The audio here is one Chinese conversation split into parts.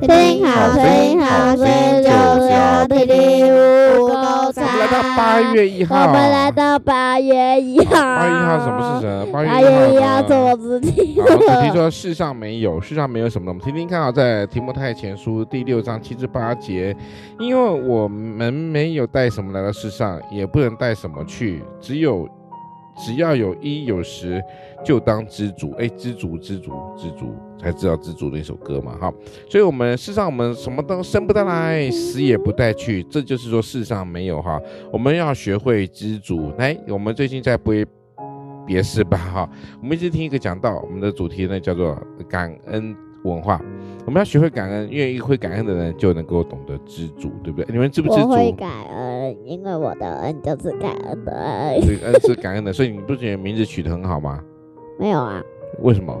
听好，听好，所以就是要听听五够菜。来到八月一号，我们来到八月一号。八月一号什么事情？八月一号做主题。好，主题说世上没有，世上没有什么。我们听听看啊，在提摩太前书第六章七至八节，因为我们没有带什么来到世上，也不能带什么去，只有。只要有衣有食，就当知足。哎，知足，知足，知足，才知道知足的一首歌嘛，哈。所以，我们世上我们什么都生不带来，死也不带去。这就是说，世上没有哈。我们要学会知足。来，我们最近在播别是吧，哈。我们一直听一个讲道，我们的主题呢叫做感恩文化。我们要学会感恩，愿意会感恩的人就能够懂得知足，对不对？你们知不知足？我会感恩，因为我的恩就是感恩的恩。恩是感恩的，所以你不觉得名字取得很好吗？没有啊。为什么？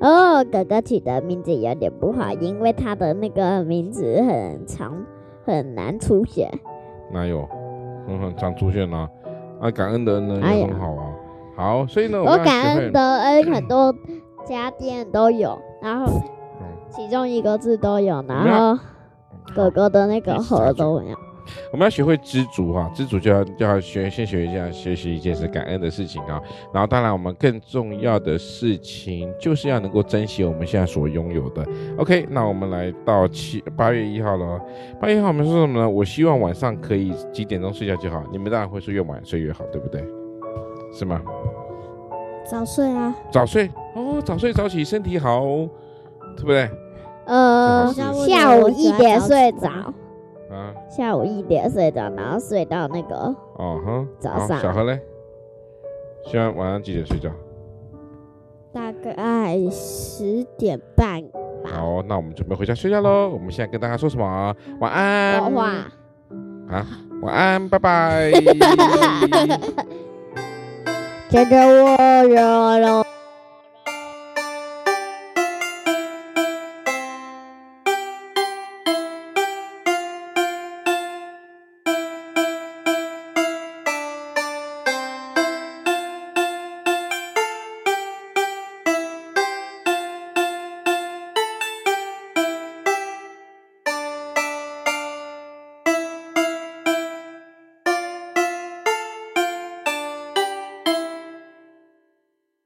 哦，哥哥取的名字有点不好，因为他的那个名字很长，很难出现。哪有？很很常出现啊。啊，感恩的恩呢也很好啊。好，所以呢，我，我感恩的恩很多家店都有。然后，其中一个字都有，然后哥哥的那个盒都有。我们要学会知足哈，知足就要就要学先学一下，学习一件事感恩的事情啊。然后，当然我们更重要的事情就是要能够珍惜我们现在所拥有的。OK，那我们来到七八月一号了。八月一号我们说什么呢？我希望晚上可以几点钟睡觉就好。你们当然会说越晚睡越好，对不对？是吗？早睡啊，早睡哦，早睡早起身体好，对不对？呃，下午一点睡着啊，下午一点睡着，然后睡到那个哦哼早上。小何嘞？希望晚上几点睡觉？大概十点半吧。好，那我们准备回家睡觉喽。我们现在跟大家说什么？晚安。说话啊，晚安，拜拜。牵着我，热热。